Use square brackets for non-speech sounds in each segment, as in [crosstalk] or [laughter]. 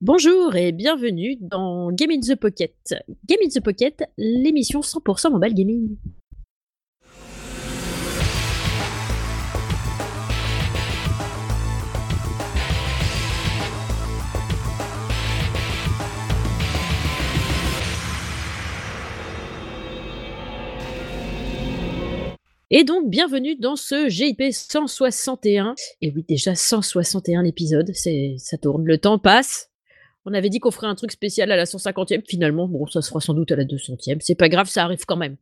Bonjour et bienvenue dans Game in the Pocket. Game in the Pocket, l'émission 100% mobile gaming. Et donc, bienvenue dans ce GIP 161. Et oui, déjà 161 épisodes, ça tourne, le temps passe. On avait dit qu'on ferait un truc spécial à la 150e, finalement, bon, ça sera sans doute à la 200e, c'est pas grave, ça arrive quand même.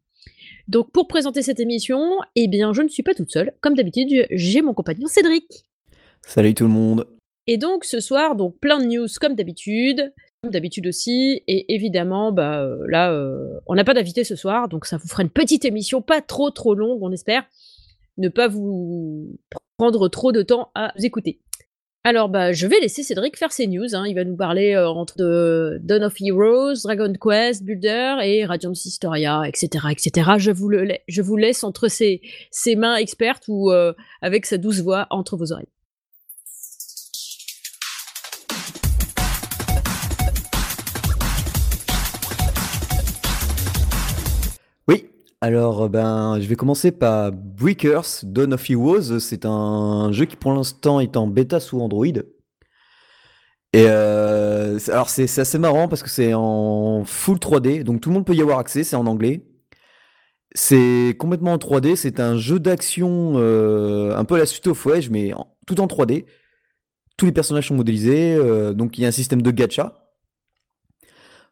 Donc, pour présenter cette émission, eh bien, je ne suis pas toute seule. Comme d'habitude, j'ai mon compagnon Cédric. Salut tout le monde. Et donc, ce soir, donc plein de news comme d'habitude d'habitude aussi. Et évidemment, bah, euh, là, euh, on n'a pas d'invité ce soir, donc ça vous fera une petite émission, pas trop trop longue, on espère. Ne pas vous prendre trop de temps à vous écouter. Alors, bah, je vais laisser Cédric faire ses news. Hein. Il va nous parler euh, entre de Dawn of Heroes, Dragon Quest, Builder et Radiant Historia, etc., etc. Je vous, le, je vous laisse entre ses, ses mains expertes ou avec sa douce voix entre vos oreilles. Alors, euh, ben, je vais commencer par Breakers, Dawn of Heroes. C'est un jeu qui, pour l'instant, est en bêta sous Android. Et euh, alors, c'est assez marrant parce que c'est en full 3D, donc tout le monde peut y avoir accès, c'est en anglais. C'est complètement en 3D, c'est un jeu d'action euh, un peu à la suite of Wedge, mais tout en 3D. Tous les personnages sont modélisés, donc il y a un système de gacha.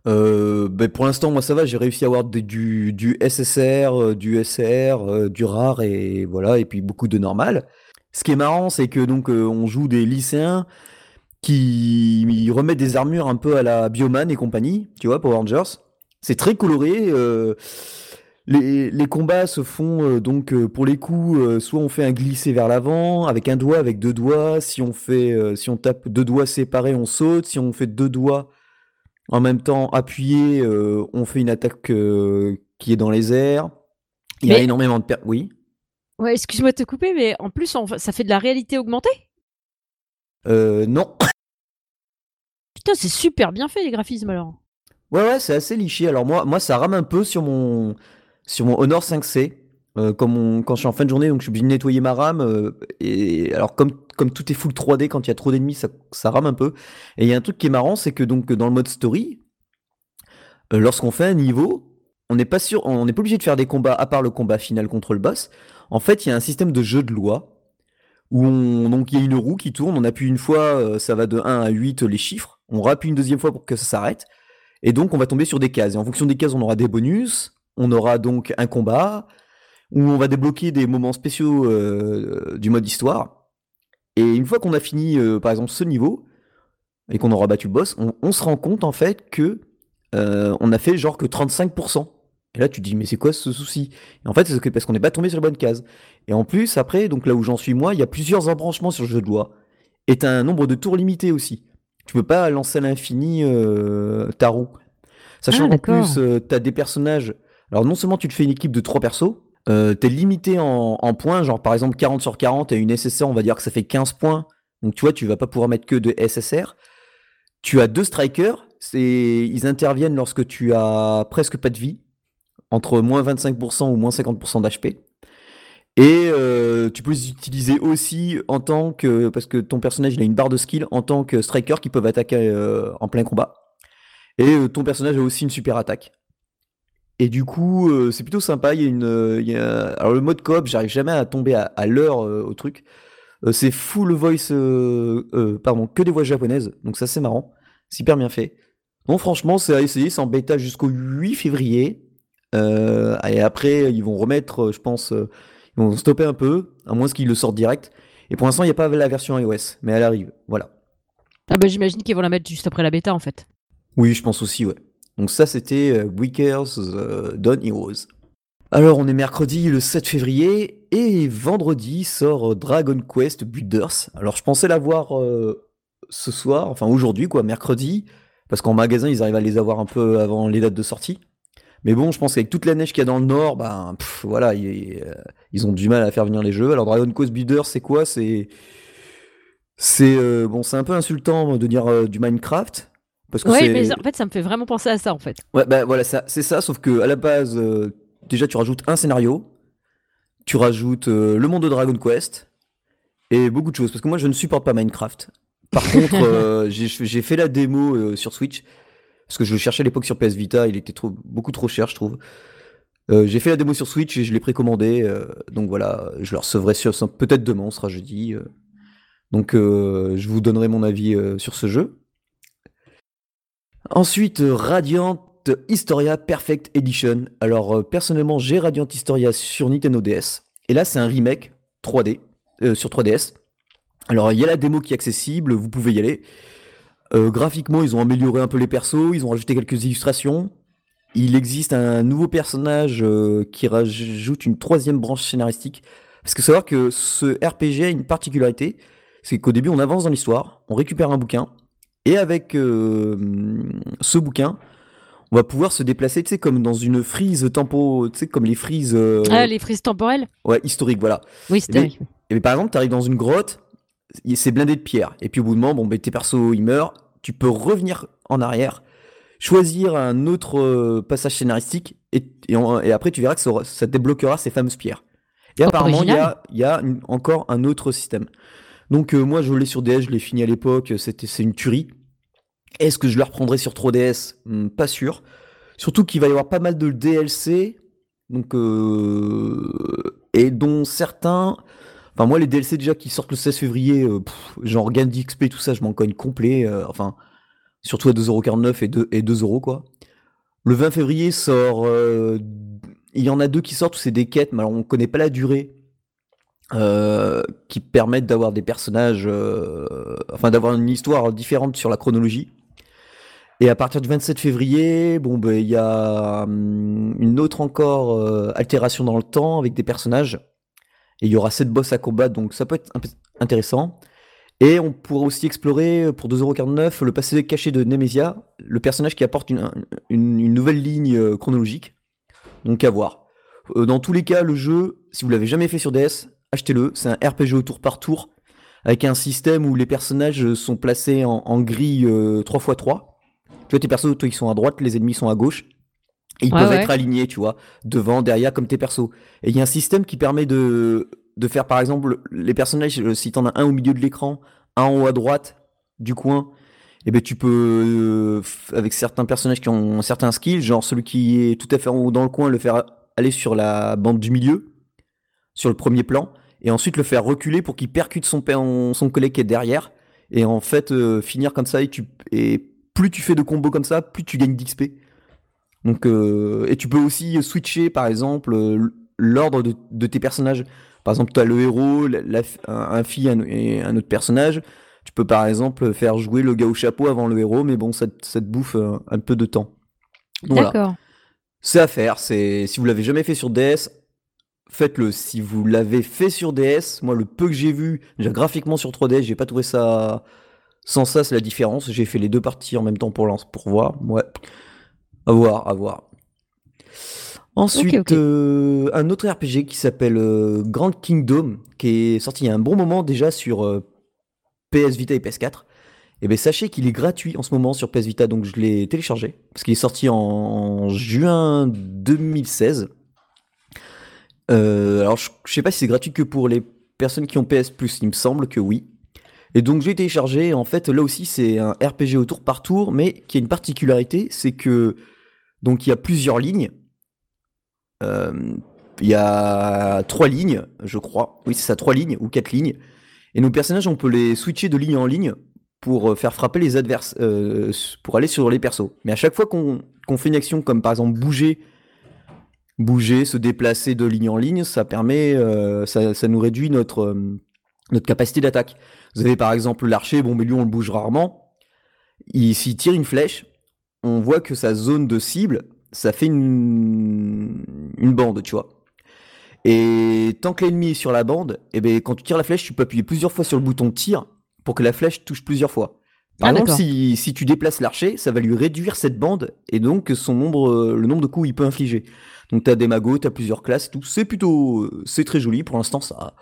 Euh, ben, pour l'instant, moi ça va, j'ai réussi à avoir du, du SSR, euh, du SR, euh, du rare et voilà, et puis beaucoup de normal. Ce qui est marrant, c'est que donc on joue des lycéens qui remettent des armures un peu à la Bioman et compagnie, tu vois, Power Rangers. C'est très coloré. Les, les, combats se font donc pour les coups, soit on fait un glissé vers l'avant avec un doigt, avec deux doigts. Si on fait, si on tape deux doigts séparés, on saute. Si on fait deux doigts en même temps, appuyé, euh, on fait une attaque euh, qui est dans les airs. Il y a énormément de... Oui Ouais, excuse-moi de te couper, mais en plus, ça fait de la réalité augmentée? Euh, non. [laughs] Putain, c'est super bien fait, les graphismes, alors. Ouais, ouais, c'est assez liché. Alors moi, moi, ça rame un peu sur mon, sur mon Honor 5C. Euh, comme quand je suis en fin de journée, donc je suis obligé de nettoyer ma RAM. Euh, et alors comme comme tout est full 3D, quand il y a trop d'ennemis, ça, rame un peu. Et il y a un truc qui est marrant, c'est que donc dans le mode story, euh, lorsqu'on fait un niveau, on n'est pas sûr, on n'est pas obligé de faire des combats à part le combat final contre le boss. En fait, il y a un système de jeu de loi où on, donc il y a une roue qui tourne, on appuie une fois, ça va de 1 à 8 les chiffres, on rappuie une deuxième fois pour que ça s'arrête, et donc on va tomber sur des cases. Et en fonction des cases, on aura des bonus, on aura donc un combat, où on va débloquer des moments spéciaux euh, du mode histoire. Et une fois qu'on a fini, euh, par exemple, ce niveau, et qu'on aura battu le boss, on, se rend compte en fait que euh, on a fait genre que 35%. Et là, tu te dis, mais c'est quoi ce souci? Et en fait, c'est parce qu'on n'est pas tombé sur la bonne case. Et en plus, après, donc là où j'en suis moi, il y a plusieurs embranchements sur le jeu de loi. Et t'as un nombre de tours limité aussi. Tu peux pas lancer à l'infini ta roue. Sachant ah, qu'en plus, t'as des personnages. Alors non seulement tu te fais une équipe de trois persos, euh, t'es limité en, points, genre par exemple 40 sur 40 et une SSR, on va dire que ça fait 15 points. Donc tu vois, tu vas pas pouvoir mettre que de SSR. Tu as deux strikers, ils interviennent lorsque tu as presque pas de vie, entre moins 25% ou moins 50% d'HP. Et euh, tu peux les utiliser aussi en tant que, parce que ton personnage il a une barre de skill en tant que striker qui peuvent attaquer euh, en plein combat. Et ton personnage a aussi une super attaque. Et du coup, euh, c'est plutôt sympa. Il y a une, euh, il y a... alors le mode coop, j'arrive jamais à tomber à, l'heure euh, au truc. c'est full voice, pardon, que des voix japonaises. Donc ça c'est marrant, c'est hyper bien fait. Bon, franchement, c'est à essayer. C'est en bêta jusqu'au 8 février. et après, ils vont remettre, je pense, ils vont stopper un peu, à moins qu'ils le sortent direct. Et pour l'instant, il n'y a pas la version iOS, mais elle arrive. Voilà. Ah bah j'imagine qu'ils vont la mettre juste après la bêta en fait. Oui, je pense aussi, ouais. Donc ça, c'était euh, Weekers euh, Dawn Heroes. Alors, on est mercredi le 7 février et vendredi sort euh, Dragon Quest Builders. Alors, je pensais l'avoir ce soir, enfin aujourd'hui, quoi, mercredi, parce qu'en magasin, ils arrivent à les avoir un peu avant les dates de sortie. Mais bon, je pense qu'avec toute la neige qu'il y a dans le nord, ben voilà, ils, ont du mal à faire venir les jeux. Alors Dragon Quest Builders, c'est quoi? C'est c'est c'est un peu insultant de dire du Minecraft, Parce que Ouais, mais en fait, ça me fait vraiment penser à ça, en fait. Ouais, bah voilà, c'est ça, sauf que à la base, euh, déjà tu rajoutes un scénario, tu rajoutes euh, le monde de Dragon Quest et beaucoup de choses. Parce que moi je ne supporte pas Minecraft. Par [laughs] contre, euh, j'ai fait la démo sur Switch parce que je le cherchais à l'époque sur PS Vita, il était trop, beaucoup trop cher, je trouve. J'ai fait la démo sur Switch et je l'ai précommandé, donc voilà, je le recevrai peut-être demain, on sera jeudi. donc je vous donnerai mon avis sur ce jeu. Ensuite, euh, Radiant Historia Perfect Edition. Alors, euh, personnellement, j'ai Radiant Historia sur Nintendo DS. Et là, c'est un remake 3D, euh, sur 3DS. Alors, il y a la démo qui est accessible, vous pouvez y aller. Euh, graphiquement, ils ont amélioré un peu les persos, ils ont rajouté quelques illustrations. Il existe un nouveau personnage euh, qui rajoute une troisième branche scénaristique. Parce que savoir que ce RPG a une particularité, c'est qu'au début, on avance dans l'histoire, on récupère un bouquin, et avec euh, ce bouquin, on va pouvoir se déplacer, tu sais, comme dans une frise tempo, tu sais, comme les frises euh, Ah, les frises temporelles? Ouais, historiques, voilà. Oui, c'était. Mais- Et bien, par exemple, tu arrives dans une grotte, c'est blindé de pierres. Et puis au bout de moment, bon, ben, tes persos, ils meurent. Tu peux revenir en arrière, choisir un autre euh, passage scénaristique, et, et après, tu verras que ça, débloquera ces fameuses pierres. Et Oh, apparemment, il y a, il y a une- encore un autre système. Donc, euh, moi, je l'ai sur DS, je l'ai fini à l'époque, c'était, c'est une tuerie. Est-ce que je le reprendrai sur 3DS Hmm, Pas sûr. Surtout qu'il va y avoir pas mal de DLC, donc euh, et dont certains. Enfin, moi, les DLC déjà qui sortent le 16 février, euh, genre Gain d'XP, tout ça, je m'en cogne complet. enfin, surtout à 2,49€ et 2, et 2 euros, quoi. Le 20 février sort. il y en a deux qui sortent c'est des quêtes, mais alors on connaît pas la durée. Euh, qui permettent d'avoir des personnages. euh, enfin, d'avoir une histoire différente sur la chronologie. Et à partir du 27 février, bon, ben, il y a hum, une autre encore euh, altération dans le temps avec des personnages. Et il y aura 7 boss à combattre, donc ça peut être intéressant. Et on pourra aussi explorer euh, pour 2,49€ le passé caché de Nemesia, le personnage qui apporte une, une- une nouvelle ligne euh, chronologique. Donc à voir. Dans tous les cas, le jeu, si vous l'avez jamais fait sur DS, achetez-le. C'est un RPG au tour par tour, avec un système où les personnages sont placés en, en grille euh, 3x3. Tu vois, tes persos, toi, ils sont à droite, les ennemis sont à gauche. Et ils Ouais, peuvent ouais. être alignés, tu vois, devant, derrière, comme tes persos. Et il y a un système qui permet de, de faire, par exemple, les personnages, euh, si t'en as un au milieu de l'écran, un en haut à droite du coin, et ben tu peux, euh, avec certains personnages qui ont certains skills, genre celui qui est tout à fait en haut dans le coin, le faire aller sur la bande du milieu, sur le premier plan, et ensuite le faire reculer pour qu'il percute son, son collègue qui est derrière, et en fait euh, finir comme ça, et, tu, et plus tu fais de combos comme ça, plus tu gagnes d'XP. Donc, euh, et tu peux aussi switcher, par exemple, euh, l'ordre de, de tes personnages. Par exemple, tu as le héros, la, la- un, un fille un- et un autre personnage. Tu peux, par exemple, faire jouer le gars au chapeau avant le héros, mais bon, ça, te- ça te bouffe euh, un peu de temps. Donc voilà. D'accord. C'est à faire. C'est si vous l'avez jamais fait sur DS, faites-le. Si vous l'avez fait sur DS, moi le peu que j'ai vu, déjà graphiquement sur 3DS, j'ai pas trouvé ça. Sans ça, c'est la différence. J'ai fait les deux parties en même temps pour lance pour voir. Ouais. À voir, à voir. Ensuite, euh, un autre RPG qui s'appelle euh, Grand Kingdom, qui est sorti il y a un bon moment déjà sur euh, PS Vita et PS4. Et bien sachez qu'il est gratuit en ce moment sur PS Vita, donc je l'ai téléchargé, parce qu'il est sorti en juin 2016. Euh, alors je, je sais pas si c'est gratuit que pour les personnes qui ont PS Plus, il me semble que oui. Et donc j'ai téléchargé, en fait là aussi c'est un RPG au tour par tour, mais qui a une particularité, c'est que donc il y a plusieurs lignes. Euh, Il y a trois lignes, je crois. Oui, c'est ça, trois lignes ou quatre lignes. Et nos personnages, on peut les switcher de ligne en ligne pour euh, faire frapper les adverses, pour aller sur les persos. Mais à chaque fois qu'on fait une action comme par exemple bouger, bouger, se déplacer de ligne en ligne, ça permet, euh, ça, ça nous réduit notre, euh, notre capacité d'attaque. Vous avez par exemple l'archer, bon mais lui on le bouge rarement. Il- S'il tire une flèche, on voit que sa zone de cible, ça fait une, une bande, tu vois. Et tant que l'ennemi est sur la bande, et ben quand tu tires la flèche, tu peux appuyer plusieurs fois sur le bouton tir pour que la flèche touche plusieurs fois. Par Ah, exemple, d'accord. si, si tu déplaces l'archer, ça va lui réduire cette bande et donc son nombre, le nombre de coups il peut infliger. Donc t'as des magos, t'as plusieurs classes, tout. C'est plutôt, c'est très joli. Pour l'instant, ça,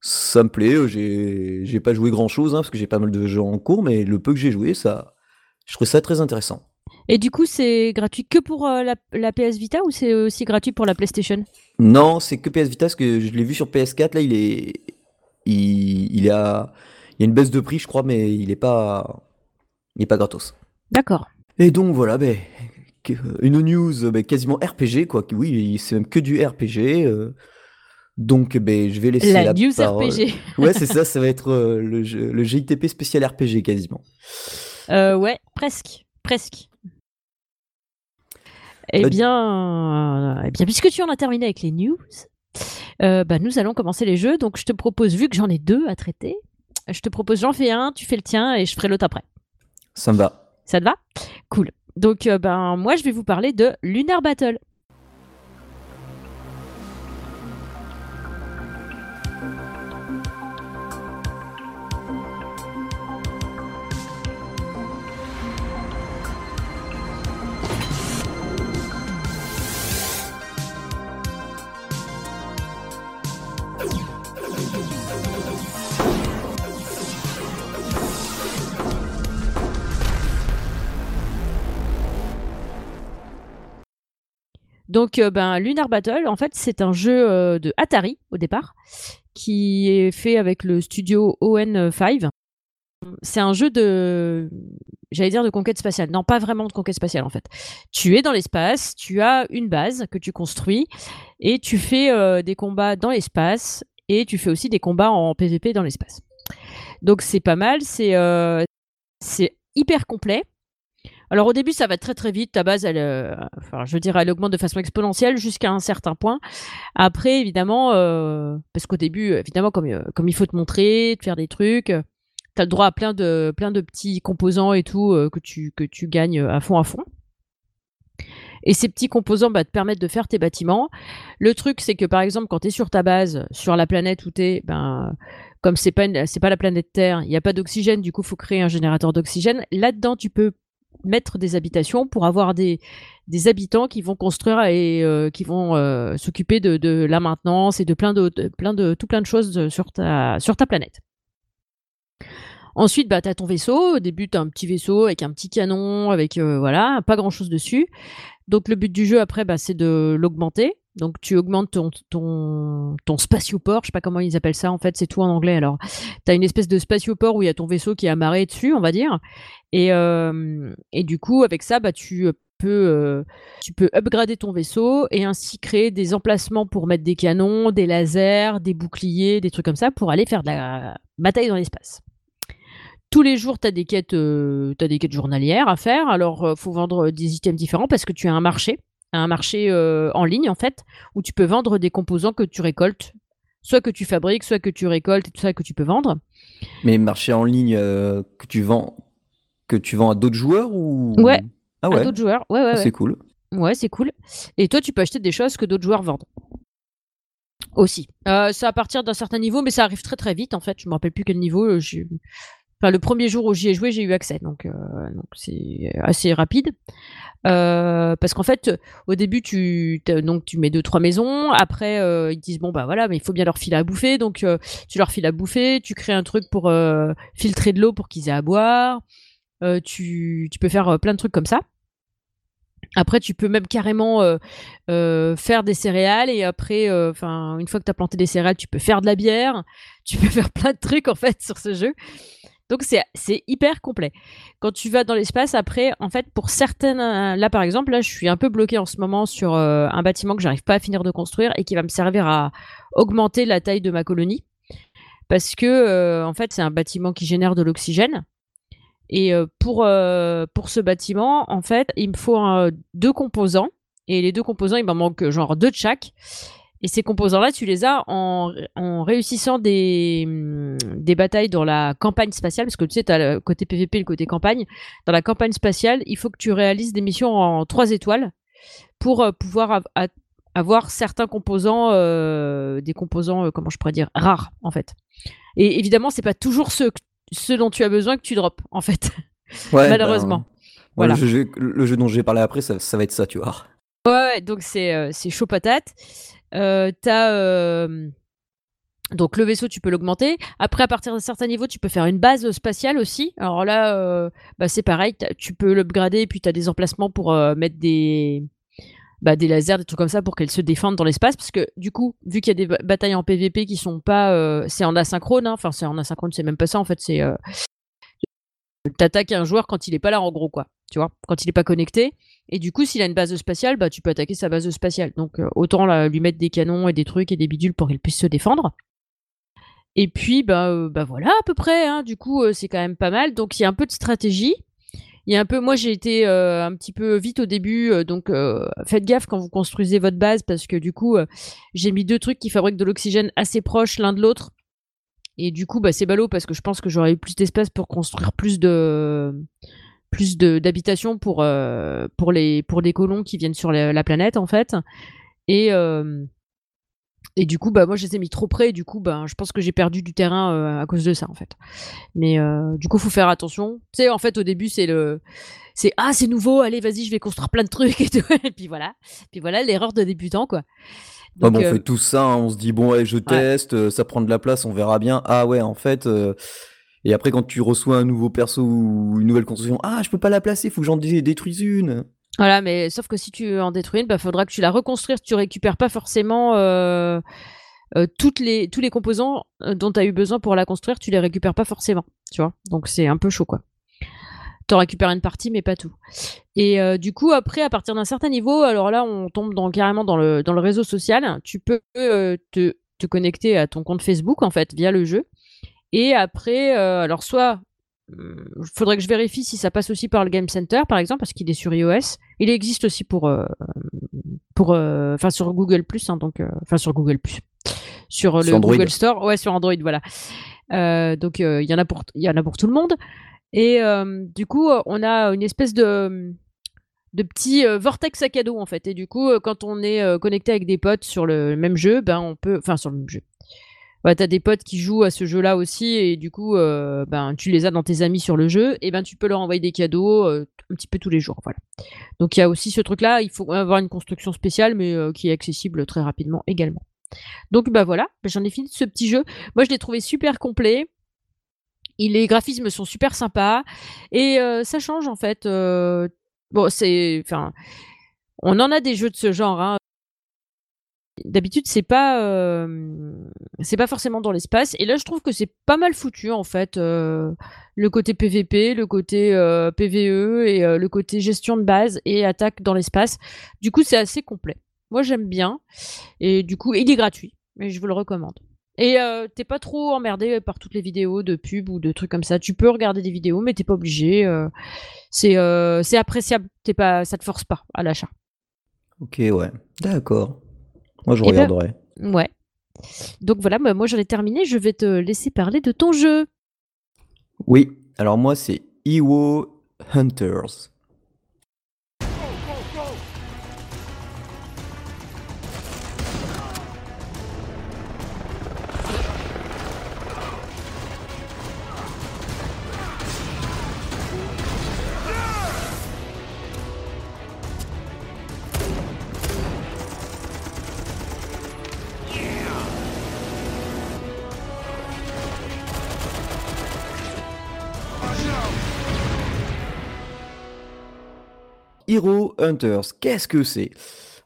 ça me plaît. J'ai, j'ai pas joué grand chose parce que j'ai pas mal de jeux en cours, mais le peu que j'ai joué, ça, Je trouve ça très intéressant. Et du coup, c'est gratuit que pour euh, la, la PS Vita ou c'est aussi gratuit pour la PlayStation? Non, c'est que PS Vita, parce que je l'ai vu sur PS4, là, il est. Il, il, a... il y a une baisse de prix, je crois, mais il est pas. Il est pas gratos. D'accord. Et donc voilà, ben, une news ben, quasiment RPG, quoi. Oui, c'est même que du RPG. euh. donc ben, je vais laisser La la news parole- RPG. [laughs] Ouais, c'est ça, ça va être euh, le, jeu- le GITP spécial RPG quasiment. Euh, ouais, presque. Presque. Eh Bah, bien, eh bien, puisque tu en as terminé avec les news, euh, bah, nous allons commencer les jeux. Donc, je te propose, vu que j'en ai deux à traiter, je te propose, j'en fais un, tu fais le tien et je ferai l'autre après. Ça me va. Ça te va? Cool. Donc, euh, ben, moi, je vais vous parler de Lunar Battle. Donc, euh, ben, Lunar Battle, en fait, c'est un jeu euh, de Atari au départ, qui est fait avec le studio ON5. C'est un jeu de, j'allais dire de conquête spatiale. Non, pas vraiment de conquête spatiale en fait. Tu es dans l'espace, tu as une base que tu construis et tu fais euh, des combats dans l'espace et tu fais aussi des combats en PvP dans l'espace. Donc c'est pas mal, c'est c'est hyper complet. Alors au début, ça va très très vite. Ta base, elle, euh, enfin, je dirais, elle augmente de façon exponentielle jusqu'à un certain point. Après, évidemment, euh, parce qu'au début, évidemment, comme, euh, comme il faut te montrer, te faire des trucs, tu as le droit à plein de, plein de petits composants et tout euh, que, tu, que tu gagnes à fond à fond. Et ces petits composants bah, te permettent de faire tes bâtiments. Le truc, c'est que par exemple, quand tu es sur ta base, sur la planète où tu es, ben, comme c'est pas, pas la planète Terre, il n'y a pas d'oxygène, du coup, il faut créer un générateur d'oxygène. Là-dedans, tu peux mettre des habitations pour avoir des, habitants qui vont construire et euh, qui vont euh, s'occuper de, la maintenance et de plein de, tout plein de choses sur ta, sur ta planète. Ensuite, bah, tu as ton vaisseau. Au début, tu un petit vaisseau avec un petit canon, avec euh, voilà, pas grand chose dessus. Donc, le but du jeu, après, bah, c'est de l'augmenter. Donc, tu augmentes ton, ton, ton spatioport. Je sais pas comment ils appellent ça, en fait, c'est tout en anglais. Alors, tu as une espèce de spatioport où il y a ton vaisseau qui est amarré dessus, on va dire. Et, euh, et du coup, avec ça, bah, tu peux, euh, tu peux upgrader ton vaisseau et ainsi créer des emplacements pour mettre des canons, des lasers, des boucliers, des trucs comme ça pour aller faire de la bataille dans l'espace. Tous les jours, tu as des quêtes, euh, t'as des quêtes journalières à faire. Alors, euh, faut vendre des items différents parce que tu as un marché, un marché euh, en ligne en fait, où tu peux vendre des composants que tu récoltes, soit que tu fabriques, soit que tu récoltes et tout ça que tu peux vendre. Mais marché en ligne euh, que tu vends que tu vends à d'autres joueurs ou? Ouais, Ah À ouais. d'autres joueurs. Ouais, ouais, ouais. C'est cool. Ouais, c'est cool. Et toi, tu peux acheter des choses que d'autres joueurs vendent. Aussi. Euh, c'est à partir d'un certain niveau, mais ça arrive très très vite en fait. Je me rappelle plus quel niveau. euh, Enfin, le premier jour où j'y ai joué, j'ai eu accès, donc euh, c'est assez rapide. Euh, parce qu'en fait, au début, tu mets deux trois maisons. Après, euh, ils disent bon bah voilà, mais il faut bien leur filer à bouffer. Donc euh, tu leur files à bouffer. Tu crées un truc pour filtrer de l'eau pour qu'ils aient à boire. Tu, peux faire plein de trucs comme ça. Après, tu peux même carrément faire des céréales et après, une fois que tu as planté des céréales, tu peux faire de la bière. Tu peux [laughs] faire plein de trucs en fait sur ce jeu. Donc c'est hyper complet. Quand tu vas dans l'espace, après, en fait, pour certaines, euh, là par exemple, là, je suis un peu bloqué en ce moment sur euh, un bâtiment que j'arrive pas à finir de construire et qui va me servir à augmenter la taille de ma colonie, parce que euh, en fait, c'est un bâtiment qui génère de l'oxygène. Et pour, pour ce bâtiment, en fait, il me faut deux composants. Et les deux composants, il m'en manque genre deux de chaque. Et ces composants-là, tu les as en, en réussissant des, des batailles dans la campagne spatiale. Parce que tu sais, tu as le côté PVP et le côté campagne. Dans la campagne spatiale, il faut que tu réalises des missions en trois étoiles pour euh, pouvoir av- avoir certains composants, euh, des composants, euh, comment je pourrais dire, rares, en fait. Et évidemment, c'est pas toujours ceux, ceux dont tu as besoin que tu drops, en fait. [laughs] Ouais, Malheureusement. ben, Voilà. Le, jeu, le jeu dont je vais parler après, ça, ça va être ça, tu vois. Ouais, donc c'est euh, c'est chaud patate. Euh, euh, Donc le vaisseau, tu peux l'augmenter. Après, à partir d'un certain niveau, tu peux faire une base spatiale aussi. Alors là, euh, bah, c'est pareil, tu peux l'upgrader, puis tu as des emplacements pour mettre des, bah, des lasers, des trucs comme ça pour qu'elle se défende dans l'espace. Parce que du coup, vu qu'il y a des batailles en PVP qui sont pas... C'est en asynchrone, hein. enfin c'est en asynchrone, c'est même pas ça en fait, c'est... T'attaques un joueur quand il est pas là en gros quoi, tu vois, quand il est pas connecté. Et du coup, s'il a une base spatiale, bah tu peux attaquer sa base spatiale. Donc autant lui mettre des canons et des trucs et des bidules pour qu'il puisse se défendre. Et puis, bah, euh, bah voilà, à peu près. Hein. Du coup, euh, c'est quand même pas mal. Donc, il y a un peu de stratégie. Il y a un peu, moi, j'ai été euh, un petit peu vite au début. donc, faites gaffe quand vous construisez votre base parce que du coup, j'ai mis deux trucs qui fabriquent de l'oxygène assez proches l'un de l'autre. Et du coup, bah, c'est ballot parce que je pense que j'aurais eu plus d'espace pour construire plus de plus d'habitations pour pour les pour des colons qui viennent sur la, la planète en fait. Et et du coup, bah, moi, je les ai mis trop près. Et du coup, bah, je pense que j'ai perdu du terrain euh, à cause de ça, en fait. Mais euh, du coup, faut faire attention. Tu sais, en fait, au début, c'est le, c'est ah, c'est nouveau. Allez, vas-y, je vais construire plein de trucs et tout. [laughs] Et puis voilà. Puis voilà, l'erreur de débutant, quoi. Donc, on euh, fait tout ça. Hein. on se dit bon, allez, je teste. ça prend de la place, on verra bien. Ah ouais, en fait. Et après, quand tu reçois un nouveau perso ou une nouvelle construction, ah, je peux pas la placer. Faut que j'en détruise une. Voilà, mais sauf que si tu en détruis une, bah, faudra que tu la reconstruises. Tu récupères pas forcément euh, euh, toutes les, tous les composants euh, dont tu as eu besoin pour la construire, tu les récupères pas forcément. Tu vois Donc c'est un peu chaud, quoi. Tu récupères une partie, mais pas tout. Et du coup, après, à partir d'un certain niveau, alors là, on tombe carrément dans le, dans le réseau social. Tu peux te, te connecter à ton compte Facebook, en fait, via le jeu. Et après, alors soit il euh, faudrait que je vérifie si ça passe aussi par le Game Center, par exemple, parce qu'il est sur iOS. Il existe aussi pour, euh, pour, euh, enfin sur Google Plus, hein, donc, enfin sur Google Plus, sur le Google Store, ouais, sur Android, voilà. donc il y en a pour, il y en a pour tout le monde. Et du coup, on a une espèce de de petits vortex à cadeau en fait. Et du coup, quand on est connecté avec des potes sur le même jeu, ben on peut, enfin sur le même jeu, tu t'as des potes qui jouent à ce jeu-là aussi et du coup, euh, ben, tu les as dans tes amis sur le jeu et ben tu peux leur envoyer des cadeaux euh, un petit peu tous les jours. Voilà. Donc il y a aussi ce truc-là. Il faut avoir une construction spéciale, mais euh, qui est accessible très rapidement également. Donc bah voilà, ben, j'en ai fini de ce petit jeu. Moi, je l'ai trouvé super complet. les graphismes sont super sympas et ça change en fait. bon, c'est, on en a des jeux de ce genre. Hein d'habitude c'est pas euh, c'est pas forcément dans l'espace. Et là je trouve que c'est pas mal foutu en fait euh, le côté PVP le côté euh, PVE et le côté gestion de base et attaque dans l'espace. Du coup c'est assez complet. Moi j'aime bien. Et du coup il est gratuit mais je vous le recommande. Et t'es pas trop emmerdé par toutes les vidéos de pub ou de trucs comme ça. Tu peux regarder des vidéos mais t'es pas obligé c'est c'est appréciable. T'es pas ça te force pas à l'achat. Ok ouais. D'accord moi, je eh ben, regarderai. ouais. Donc voilà, moi j'en ai terminé. Je vais te laisser parler de ton jeu. Oui, alors moi c'est Iwo Hunters. Hero Hunters, qu'est-ce que c'est?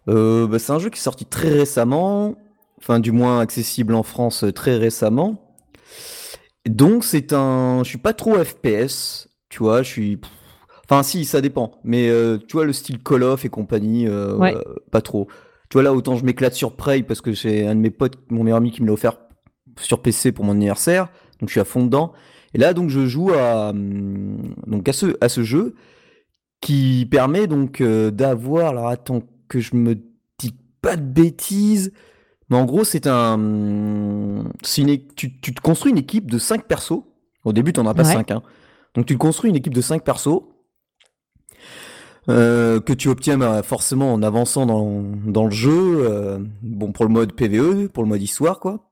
Euh, bah, C'est un jeu qui est sorti très récemment, enfin du moins accessible en France très récemment. Donc c'est un... Je suis pas trop FPS, tu vois, je suis... Enfin si, ça dépend, mais euh, tu vois le style Call of et compagnie, euh, pas trop. Tu vois là, autant je m'éclate sur Prey parce que c'est un de mes potes, mon meilleur ami qui me l'a offert sur PC pour mon anniversaire, donc je suis à fond dedans. Et là donc je joue à, hum, donc à, ce, à ce jeu qui permet donc euh, d'avoir, alors attends que je me dis pas de bêtises, mais en gros c'est un, une, tu, tu, te construis une équipe de 5 persos, au début tu n'en as pas 5, hein. donc tu construis une équipe de 5 persos, euh, que tu obtiens bah, forcément en avançant dans, dans le jeu, euh, bon pour le mode PVE, pour le mode histoire quoi.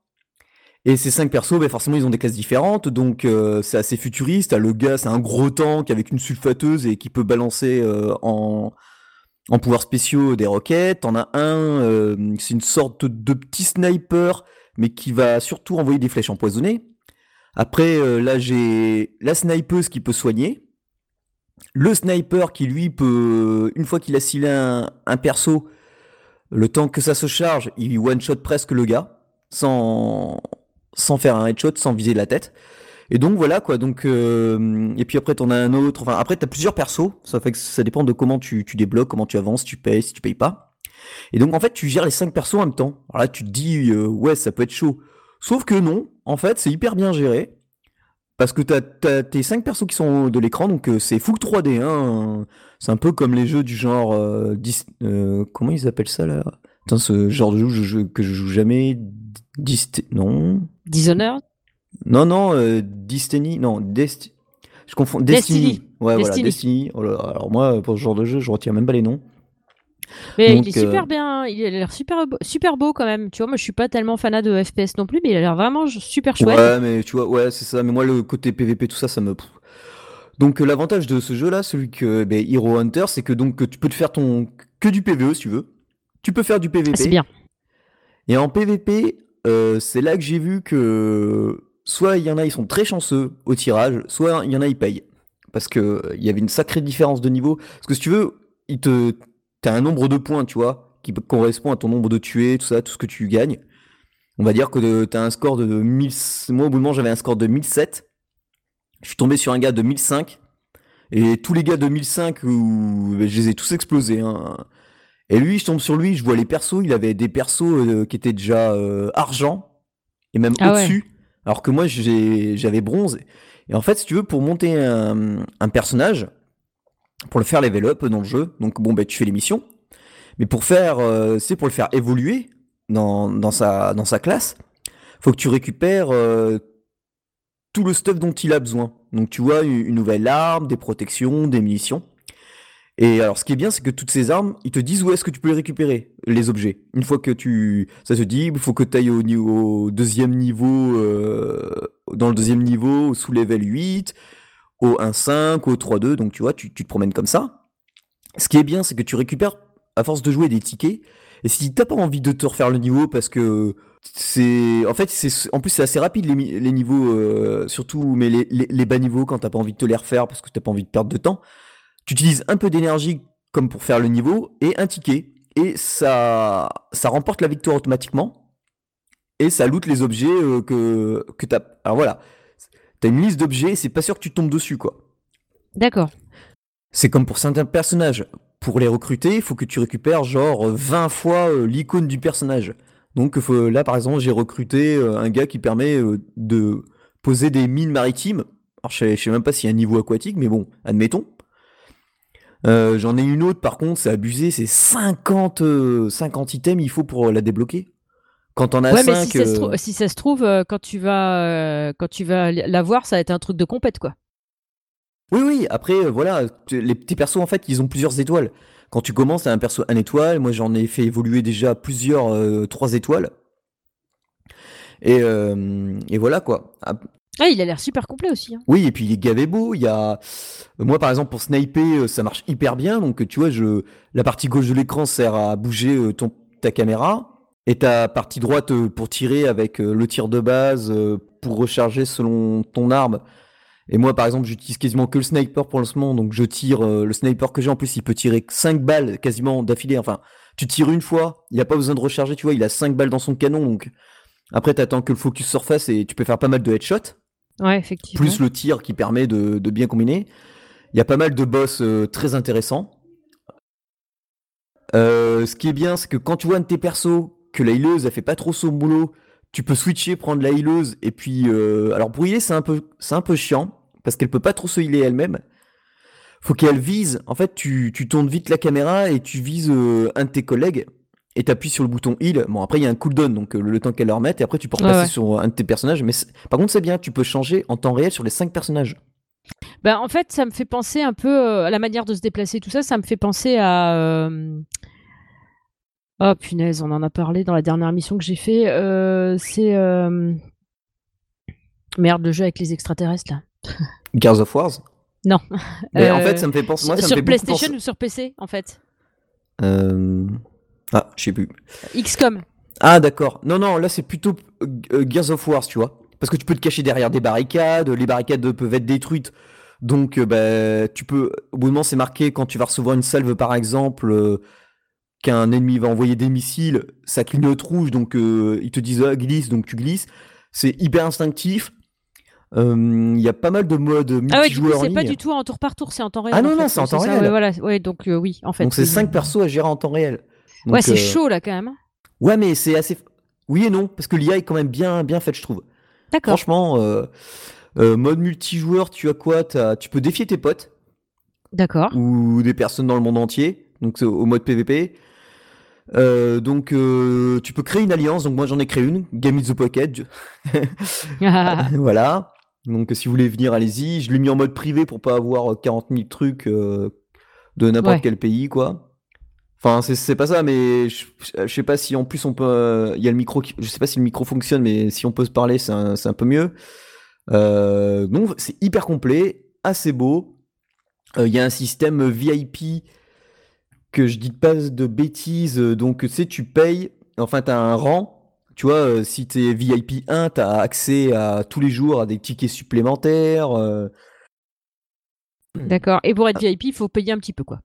Et ces cinq persos, ben forcément, ils ont des classes différentes, donc euh, c'est assez futuriste. Le gars, c'est un gros tank avec une sulfateuse et qui peut balancer euh, en, en pouvoirs spéciaux des roquettes. T'en as un, euh, c'est une sorte de petit sniper, mais qui va surtout envoyer des flèches empoisonnées. Après, euh, là, j'ai la snipeuse qui peut soigner. Le sniper qui, lui, peut, une fois qu'il a scellé un, perso, le temps que ça se charge, il one-shot presque le gars, sans, sans faire un headshot, sans viser la tête. Et donc voilà quoi. Donc euh, et puis après t'en as un autre. Enfin après t'as plusieurs persos. Ça fait que ça dépend de comment tu, tu débloques, comment tu avances, tu payes, si tu payes pas. Et donc en fait tu gères les cinq persos en même temps. Alors là tu te dis euh, ouais ça peut être chaud. Sauf que non. En fait c'est hyper bien géré. Parce que t'as as tes cinq persos qui sont de l'écran, donc euh, c'est full 3D. Hein. C'est un peu comme les jeux du genre... comment ils appellent ça là? Putain, ce genre de jeu que je joue jamais... Dist non Dishonored? Non, non, euh, Destiny, non, Destiny. Je confonds. Destiny. Ouais, voilà, Destiny. Oh alors moi, pour ce genre de jeu, je retiens même pas les noms. Mais il est super euh, bien, il a l'air super beau, super beau quand même. Tu vois, moi je suis pas tellement fanat de FPS non plus, mais il a l'air vraiment super chouette. Ouais, mais tu vois, ouais, c'est ça. Mais moi, le côté PVP, tout ça, ça me. Donc euh, l'avantage de ce jeu-là, celui que ben, Hero Hunter, c'est que donc tu peux te faire ton que du PVE si tu veux. Tu peux faire du PVP. c'est bien. Et en PVP, c'est là que j'ai vu que soit il y en a, ils sont très chanceux au tirage, soit il y en a, ils payent. Parce que il y avait une sacrée différence de niveau. Parce que si tu veux, il te, t'as un nombre de points, tu vois, qui correspond à ton nombre de tués, tout ça, tout ce que tu gagnes. On va dire que tu as un score de 1000. Moi, au bout de moment, j'avais un score de 1007. Je suis tombé sur un gars de 1005. Et tous les gars de 1005, où, ben, je les ai tous explosés. Hein. Et lui, je tombe sur lui, je vois les persos. Il avait des persos euh, qui étaient déjà euh, argent. Et même ah au-dessus. Alors que moi, j'avais bronze. Et en fait, si tu veux, pour monter un, personnage, pour le faire level up dans le jeu, donc bon, ben, tu fais les missions. Mais pour faire, euh, c'est pour le faire évoluer dans, sa, dans sa classe, faut que tu récupères euh, tout le stuff dont il a besoin. Donc tu vois, une nouvelle arme, des protections, des munitions. Et alors, ce qui est bien, c'est que toutes ces armes, ils te disent où est-ce que tu peux les récupérer, les objets. Une fois que tu, ça se dit, il faut que tu ailles au, niveau, deuxième niveau, euh, dans le deuxième niveau, sous level 8, au 1.5, au 3.2, donc tu vois, tu, te promènes comme ça. Ce qui est bien, c'est que tu récupères, à force de jouer, des tickets. Et si t'as pas envie de te refaire le niveau parce que c'est en fait c'est en plus c'est assez rapide les, niveaux euh, surtout mais les, les, bas niveaux quand t'as pas envie de te les refaire parce que t'as pas envie de perdre de temps tu utilises un peu d'énergie comme pour faire le niveau et un ticket. Et ça, ça remporte la victoire automatiquement. Et ça loot les objets euh, que, que tu as. Alors voilà, tu as une liste d'objets c'est pas sûr que tu tombes dessus, quoi. D'accord. C'est comme pour certains personnages. Pour les recruter, il faut que tu récupères genre 20 fois euh, l'icône du personnage. Donc là, par exemple, j'ai recruté euh, un gars qui permet de poser des mines maritimes. Alors je sais, je sais même pas s'il y a un niveau aquatique, mais bon, admettons. Euh, j'en ai une autre, par contre, c'est abusé, c'est 50, 50 euh, items il faut pour la débloquer. Quand on a ouais, 5, mais si, ça se trouve, euh, quand tu vas, quand tu vas la voir, ça va être un truc de compète, quoi. Oui, oui, après, voilà, les petits persos, en fait, ils ont plusieurs étoiles. Quand tu commences, à un perso 1 étoile, moi j'en ai fait évoluer déjà plusieurs 3 étoiles. Et, et, voilà quoi. Ah, il a l'air super complet aussi. Hein. Oui, et puis il est gavé beau. Il y a... Moi, par exemple, pour sniper, euh, ça marche hyper bien. Donc, tu vois, je... la partie gauche de l'écran sert à bouger euh, ton... ta caméra. Et ta partie droite euh, pour tirer avec le tir de base, pour recharger selon ton arme. Et moi, par exemple, j'utilise quasiment que le sniper pour le moment. Donc, je tire le sniper que j'ai. En plus, il peut tirer 5 balles quasiment d'affilée. Enfin, tu tires une fois, il a pas besoin de recharger. Tu vois, il a 5 balles dans son canon. Donc, après, tu attends que le focus surface et tu peux faire pas mal de headshots. Plus le tir qui permet de, bien combiner. Il y a pas mal de boss euh, très intéressants. Euh, ce qui est bien, c'est que quand tu vois un de tes persos que la healeuse a fait pas trop son boulot, tu peux switcher, prendre la healeuse et puis euh, alors pour c'est un peu un peu chiant parce qu'elle peut pas trop se healer elle-même. Faut qu'elle vise. En fait, tu, tu tournes vite la caméra et tu vises un de tes collègues et t'appuies sur le bouton heal. Bon, après, il y a un cooldown, donc euh, le, temps qu'elle le remette, et après, tu peux repasser sur un de tes personnages. Mais par contre, c'est bien, tu peux changer en temps réel sur les 5 personnages. Bah, en fait, ça me fait penser un peu euh, à la manière de se déplacer, tout ça. Ça me fait penser à. Euh, oh punaise, on en a parlé dans la dernière mission que j'ai fait. c'est. Merde, le jeu avec les extraterrestres, là. Gears of Wars Non. Mais en fait, ça me fait penser. Moi, ça sur me fait PlayStation ou sur PC, en fait? Euh. Ah, je sais plus. XCOM. Ah d'accord. Non, non, là c'est plutôt euh, Gears of War, tu vois. Parce que tu peux te cacher derrière des barricades, les barricades peuvent être détruites. Donc euh, bah, tu peux... Au bout moment c'est marqué quand tu vas recevoir une salve par exemple, euh, qu'un ennemi va envoyer des missiles, ça clignote rouge, donc ils te disent ah, glisse, donc tu glisses. C'est hyper instinctif. Il y a pas mal de modes multijoueurs ah ouais, c'est pas du tout en tour par tour, c'est en temps réel. Ah non, en non, c'est en temps ça, réel. Ouais, voilà. ouais, donc oui, en fait. Donc c'est oui. 5 persos à gérer en temps réel. Ouais, c'est euh, chaud là quand même. hein. Ouais, mais c'est assez. Oui et non, parce que l'IA est quand même bien, bien faite, je trouve. D'accord. Franchement, euh, euh, mode multijoueur, tu as quoi Tu peux défier tes potes D'accord. ou des personnes dans le monde entier, donc c'est au mode PVP. Euh, donc euh, tu peux créer une alliance, donc moi j'en ai créé une, Game in the Pocket. [laughs] [laughs] voilà. Donc si vous voulez venir, allez-y. Je l'ai mis en mode privé pour pas avoir 40 000 trucs euh, de n'importe Ouais. quel pays, quoi. Enfin, c'est- c'est pas ça, mais je, je sais pas si en plus on peut. euh, Il y a le micro, qui- je sais pas si le micro fonctionne, mais si on peut se parler, c'est un, c'est un peu mieux. Euh, donc c'est hyper complet, assez beau. Euh, Il y a un système VIP que je dis pas de bêtises, euh, donc tu sais, tu payes, enfin tu as un rang. Tu vois, si tu es VIP 1, tu as accès à tous les jours à des tickets supplémentaires. euh, D'accord. Et pour être VIP, il faut payer un petit peu quoi.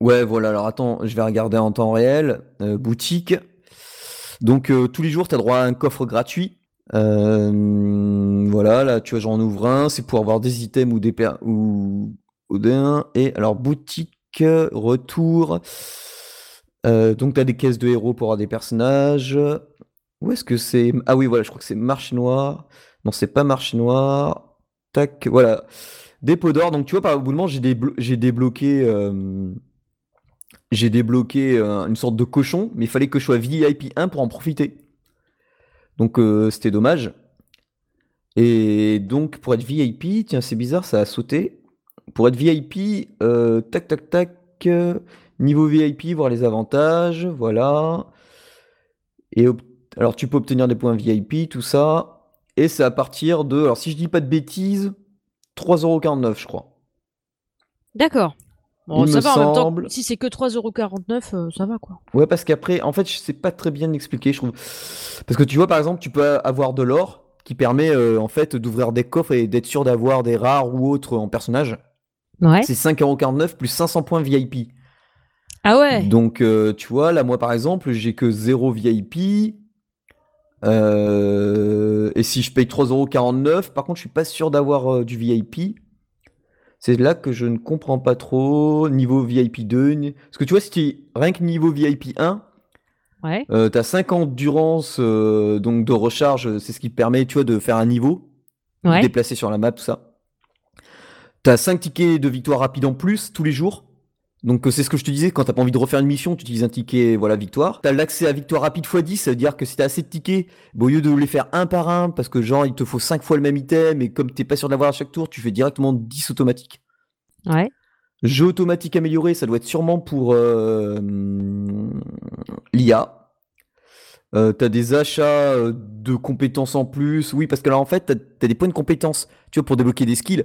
Ouais, voilà, alors attends, je vais regarder en temps réel. Euh, boutique. Donc, euh, tous les jours, tu as droit à un coffre gratuit. Euh, voilà, là, tu vois, j'en ouvre un. C'est pour avoir des items ou des per- ou, ou. Et alors, boutique, retour. Donc, tu as des caisses de héros pour avoir des personnages. Où est-ce que c'est? Ah oui, voilà, je crois que c'est marché noir. Non, c'est pas marché noir. Tac, voilà. Dépôt d'or. Donc, tu vois, par au bout de moment, j'ai débloqué. J'ai débloqué euh, une sorte de cochon, mais il fallait que je sois VIP 1 pour en profiter. Donc euh, c'était dommage. Et donc pour être VIP, tiens c'est bizarre, ça a sauté. Pour être VIP, euh, tac tac tac, niveau VIP, voir les avantages, voilà. Et alors tu peux obtenir des points VIP, tout ça. Et c'est à partir de, alors si je dis pas de bêtises, 3,49€ je crois. D'accord. Bon, Il ça me va en même temps. semble. Si c'est que 3,49€, euh, ça va quoi. Ouais, parce qu'après, en fait, je sais pas très bien expliquer, je trouve. Parce que tu vois, par exemple, tu peux avoir de l'or qui permet, euh, en fait, d'ouvrir des coffres et d'être sûr d'avoir des rares ou autres en personnage. Ouais. C'est 5,49€ plus 500 points VIP. Ah ouais. Donc, euh, tu vois, là, moi, par exemple, j'ai que 0 VIP. Euh, et si je paye 3,49€, par contre, je suis pas sûr d'avoir euh, du VIP. C'est là que je ne comprends pas trop. Niveau VIP 2. ni- Parce que tu vois, si tu... rien que niveau VIP 1, Ouais. euh, t'as 50 d'endurance euh, donc de recharge, c'est ce qui te permet, tu vois, de faire un niveau, de déplacer sur la map, tout ça. T'as 5 tickets de victoire rapide en plus tous les jours. Donc euh, c'est ce que je te disais, quand t'as pas envie de refaire une mission, tu utilises un ticket, voilà, victoire. T'as l'accès à victoire rapide x 10, ça veut dire que si t'as assez de tickets, bah, au lieu de les faire un par un, parce que genre il te faut 5 fois le même item, et comme t'es pas sûr d'avoir à chaque tour, tu fais directement 10 automatiques. Ouais. Jeu automatique amélioré, ça doit être sûrement pour euh, hum, l'IA. Euh, t'as des achats euh, de compétences en plus. Oui, parce que là, en fait, t'as, t'as des points de compétences, tu vois, pour débloquer des skills.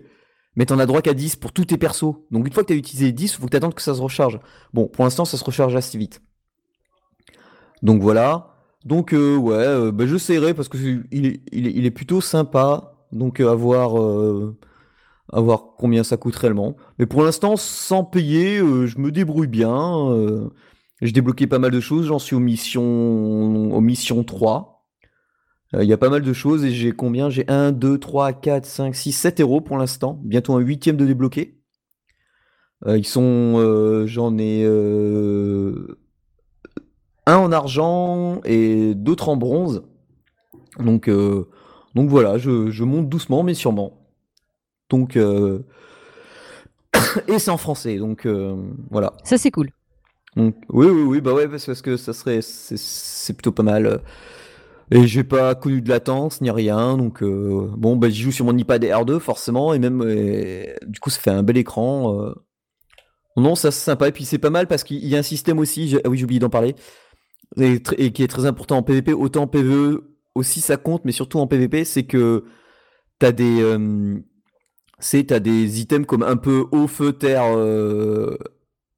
Mais t'en as droit qu'à 10 pour tous tes persos. Donc une fois que t'as utilisé 10, il faut que t'attendes que ça se recharge. Bon, pour l'instant, ça se recharge assez vite. Donc voilà. Donc euh, ouais, euh, bah, j'essaierai parce que il est, il est- il plutôt sympa. Donc euh, à voir, euh, à voir combien ça coûte réellement. Mais pour l'instant, sans payer, je me débrouille bien. j'ai débloqué pas mal de choses. J'en suis aux missions, aux missions 3. Euh, Il y a pas mal de choses et j'ai combien? J'ai 1, 2, 3, 4, 5, 6, 7 héros pour l'instant. Bientôt un huitième de débloqué. Euh, ils sont, euh, j'en ai un en argent et d'autres en bronze. Donc, donc voilà, je, je monte doucement mais sûrement. Donc, euh, [coughs] et c'est en français, donc voilà. Ça c'est cool. Donc, oui, oui, oui, bah ouais, parce que ça serait, c'est c'est plutôt pas mal. Et j'ai pas connu de latence ni rien, donc euh, bon, bah j'y joue sur mon iPad R2 forcément, et même, du coup, ça fait un bel écran. euh. Non, ça c'est sympa, et puis c'est pas mal parce qu'il y a un système aussi, ah oui, j'ai oublié d'en parler, et, qui est très important en PvP, autant en PvE aussi ça compte, mais surtout en PvP, c'est que t'as des, euh, t'as des items comme un peu eau, feu, terre, euh,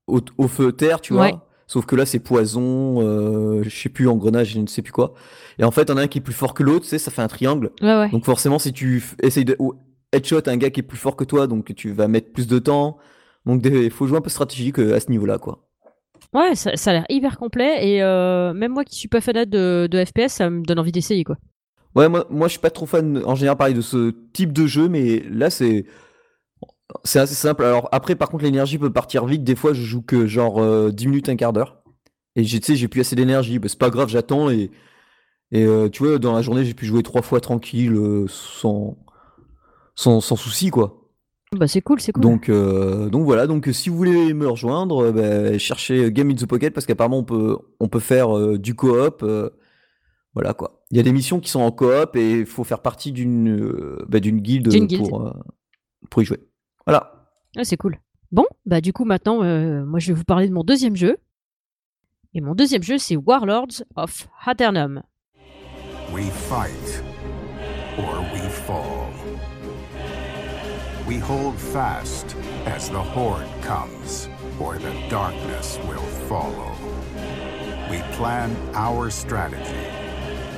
au, au feu, terre, tu vois. Ouais. Sauf que là, c'est poison, euh, je sais plus, engrenage, je ne sais plus quoi. Et en fait, on a un qui est plus fort que l'autre, tu sais, ça fait un triangle. Ouais, ouais. Donc forcément, si tu essayes de ou headshot un gars qui est plus fort que toi, donc tu vas mettre plus de temps. Donc il faut jouer un peu stratégique euh, à ce niveau-là, quoi. Ouais, ça, ça a l'air hyper complet et euh, même moi qui suis pas fanat de, de FPS, ça me donne envie d'essayer quoi. Ouais, moi, moi je suis pas trop fan en général pareil de ce type de jeu, mais là c'est c'est assez simple. Alors après, par contre, l'énergie peut partir vite. Des fois, je joue que genre euh, 10 minutes, un quart d'heure. Et tu sais, j'ai plus assez d'énergie. Bah, c'est pas grave, j'attends. Et, et euh, tu vois, dans la journée, j'ai pu jouer trois fois tranquille, euh, sans, sans, sans souci, quoi. Bah c'est cool, c'est cool. Donc, euh, donc voilà. Donc, si vous voulez me rejoindre, bah, cherchez Game in the Pocket parce qu'apparemment, on peut, on peut faire du coop. voilà, quoi. Il y a des missions qui sont en coop et il faut faire partie d'une bah, d'une guilde, D'une guilde. Pour, pour y jouer. Voilà. Ouais, c'est cool. Bon, bah du coup maintenant, euh, moi je vais vous parler de mon deuxième jeu. Et mon deuxième jeu, c'est Warlords of Haternum. We fight or we fall. We hold fast as the horde comes, or the darkness will follow. We plan our strategy,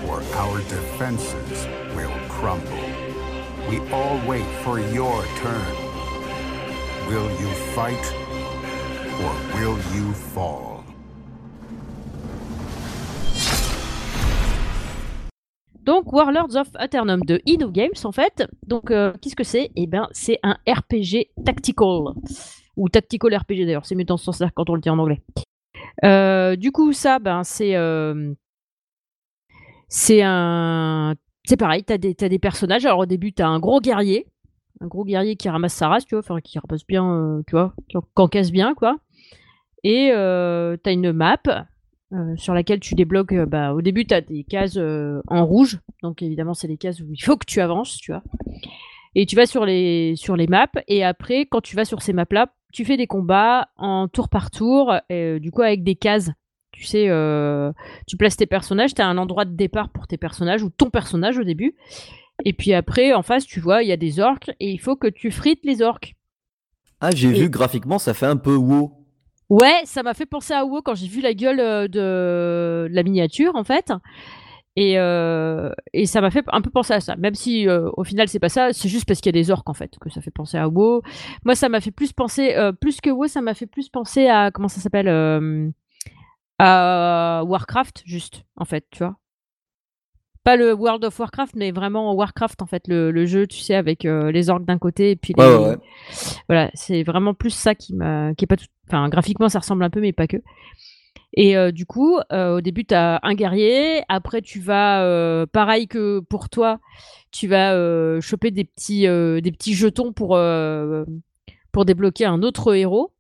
or our defenses will crumble. We all wait for your turn. Will you fight, or will you fall? Donc Warlords of Aternum de Inno Games en fait. Donc euh, qu'est-ce que c'est? Eh ben c'est un RPG tactical ou tactical RPG d'ailleurs. C'est mieux dans ce sens-là quand on le dit en anglais. Euh, du coup ça ben c'est euh, c'est un c'est pareil. T'as t'as des personnages. Alors au début t'as un gros guerrier, un gros guerrier qui ramasse sa race, tu vois, enfin qui ramasse bien, euh, tu vois, qui en- qui encaisse bien quoi. Et euh, t'as une map euh, sur laquelle tu débloques. euh, bah, au début, tu as des cases en rouge. Donc, évidemment, c'est les cases où il faut que tu avances, tu vois. Et tu vas sur les, sur les maps. Et après, quand tu vas sur ces maps-là, tu fais des combats en tour par tour. du coup, avec des cases. Tu sais, tu places tes personnages. Tu as un endroit de départ pour tes personnages ou ton personnage au début. Et puis après, en face, tu vois, il y a des orques. Et il faut que tu frites les orques. Ah, j'ai Et- vu graphiquement, ça fait un peu WoW. Ouais, ça m'a fait penser à WoW quand j'ai vu la gueule euh, de, la miniature en fait. Et, euh, et ça m'a fait un peu penser à ça. Même si euh, au final c'est pas ça, c'est juste parce qu'il y a des orques en fait que ça fait penser à WoW. Moi ça m'a fait plus penser, euh, plus que WoW, ça m'a fait plus penser à comment ça s'appelle à Warcraft juste en fait, tu vois. Pas le World of Warcraft, mais vraiment Warcraft en fait, le, le jeu, tu sais, avec euh, les orques d'un côté et puis les, Ouais, ouais, ouais. voilà, c'est vraiment plus ça qui m'a, qui est pas tout, enfin graphiquement ça ressemble un peu mais pas que. Et euh, du coup, euh, au début tu as un guerrier, après tu vas, euh, pareil que pour toi, tu vas choper des petits, des petits jetons pour pour débloquer un autre héros.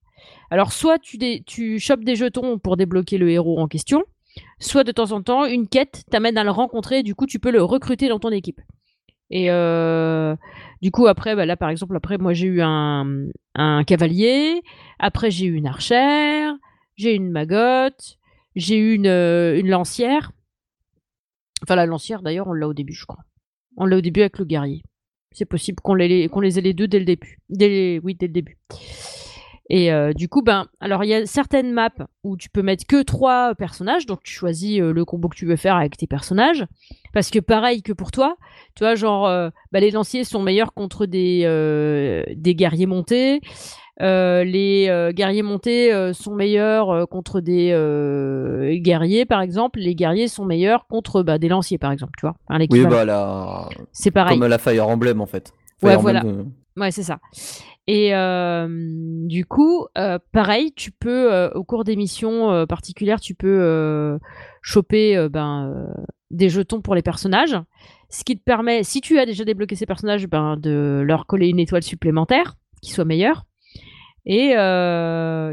Alors soit tu, tu chopes des jetons pour débloquer le héros en question, soit de temps en temps une quête t'amène à le rencontrer, et du coup tu peux le recruter dans ton équipe. Et euh, du coup après, bah là par exemple, après moi j'ai eu un, un cavalier, après j'ai eu une archère, j'ai eu une magotte, j'ai eu une, lancière. Enfin la lancière d'ailleurs on l'a au début je crois. On l'a au début avec le guerrier. C'est possible qu'on les, qu'on les ait les deux dès le début. Dès oui, dès le début. Et euh, du coup, ben, alors il y a certaines maps où tu peux mettre que trois personnages, donc tu choisis euh, le combo que tu veux faire avec tes personnages. Parce que pareil que pour toi, tu vois, genre, euh, bah, les lanciers sont meilleurs contre des, euh, des guerriers montés. Les guerriers montés sont meilleurs contre des guerriers, par exemple. Les guerriers sont meilleurs contre bah, des lanciers, par exemple, tu vois. Oui, bah la... C'est pareil. comme la Fire Emblem en fait. Ouais, Fire voilà. Emblem, euh, Ouais, c'est ça. Et euh, du coup, euh, pareil, tu peux, euh, au cours des missions particulières, tu peux choper ben, des jetons pour les personnages. Ce qui te permet, si tu as déjà débloqué ces personnages, ben, de leur coller une étoile supplémentaire qui soit meilleure. Et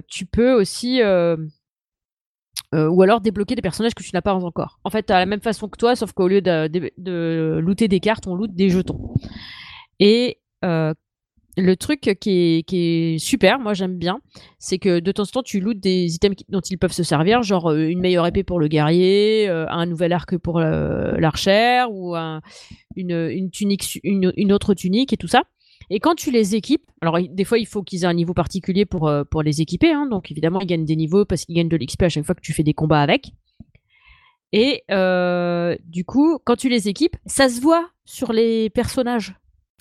tu peux aussi. ou alors débloquer des personnages que tu n'as pas encore. En fait, à la même façon que toi, sauf qu'au lieu de, looter des cartes, on loot des jetons. Et le truc qui est, super, moi j'aime bien, c'est que de temps en temps tu lootes des items dont ils peuvent se servir, genre euh, une meilleure épée pour le guerrier, euh, un nouvel arc pour euh, l'archère, ou un- une, une autre tunique et tout ça. Et quand tu les équipes, alors des fois il faut qu'ils aient un niveau particulier pour, pour les équiper, hein, donc évidemment ils gagnent des niveaux parce qu'ils gagnent de l'XP à chaque fois que tu fais des combats avec. Et du coup, quand tu les équipes, ça se voit sur les personnages.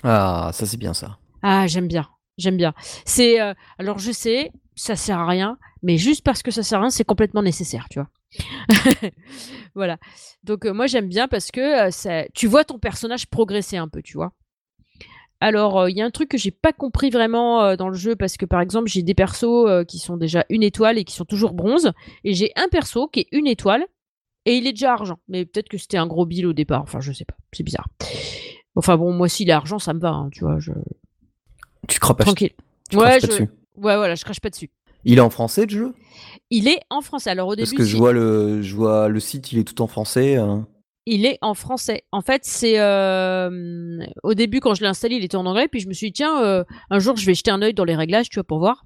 Ah, ça c'est bien ça. Ah, j'aime bien, j'aime bien. C'est euh, alors je sais, ça sert à rien, mais juste parce que ça sert à rien, c'est complètement nécessaire, tu vois. [laughs] voilà. Donc moi j'aime bien parce que ça, tu vois ton personnage progresser un peu, tu vois. Alors, il y a un truc que j'ai pas compris vraiment dans le jeu parce que par exemple, j'ai des persos qui sont déjà une étoile et qui sont toujours bronze, et j'ai un perso qui est une étoile et il est déjà argent. Mais peut-être que c'était un gros bill au départ. Enfin, je sais pas. C'est bizarre. Enfin bon, moi s'il est argent, ça me va. Hein, tu vois. Tu craches pas. Tranquille. Tu ouais, je... pas dessus. ouais, voilà, je crache pas dessus. Il est en français le jeu? Il est en français. Alors au Parce début, que je vois le, je vois le site, il est tout en français. euh. il est en français. En fait, c'est euh, au début quand je l'ai installé, il était en anglais, puis je me suis dit tiens, euh, un jour je vais jeter un œil dans les réglages, tu vois, pour voir.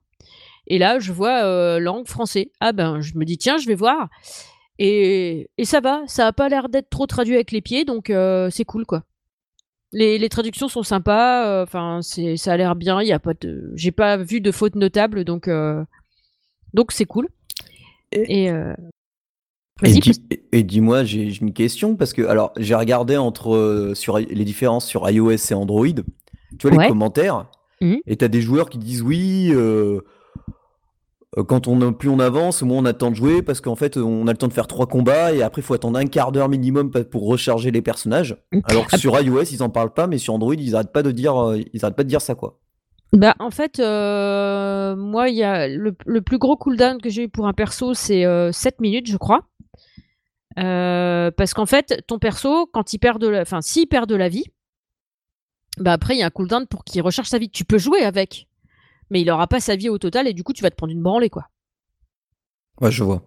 Et là, je vois euh, langue français. Ah ben, je me dis tiens, je vais voir. Et, et ça va, ça a pas l'air d'être trop traduit avec les pieds, donc c'est cool quoi. Les, les traductions sont sympas, euh, enfin c'est ça a l'air bien. Il y a pas de, j'ai pas vu de fautes notables, donc euh, donc c'est cool. Et- Et, euh, Et, et- dis-moi, j'ai une question parce que alors j'ai regardé entre euh, sur les différences sur iOS et Android. Tu vois Ouais. les commentaires Mhm. et t'as des joueurs qui disent oui. Euh, quand on plus on avance, moins on a le temps de jouer parce qu'en fait on a le temps de faire trois combats et après il faut attendre un quart d'heure minimum pour recharger les personnages. Alors que Ah. sur iOS ils en parlent pas, mais sur Android ils arrêtent pas de dire euh, ils arrêtent pas de dire ça quoi. Bah, en fait, euh, moi, il y a le, le plus gros cooldown que j'ai eu pour un perso, c'est euh, 7 minutes, je crois. Euh, parce qu'en fait, ton perso, quand il perd de la, enfin, s'il perd de la vie, bah après, il y a un cooldown pour qu'il recharge sa vie. Tu peux jouer avec, mais il aura pas sa vie au total et du coup, tu vas te prendre une branlée, quoi. Ouais, je vois.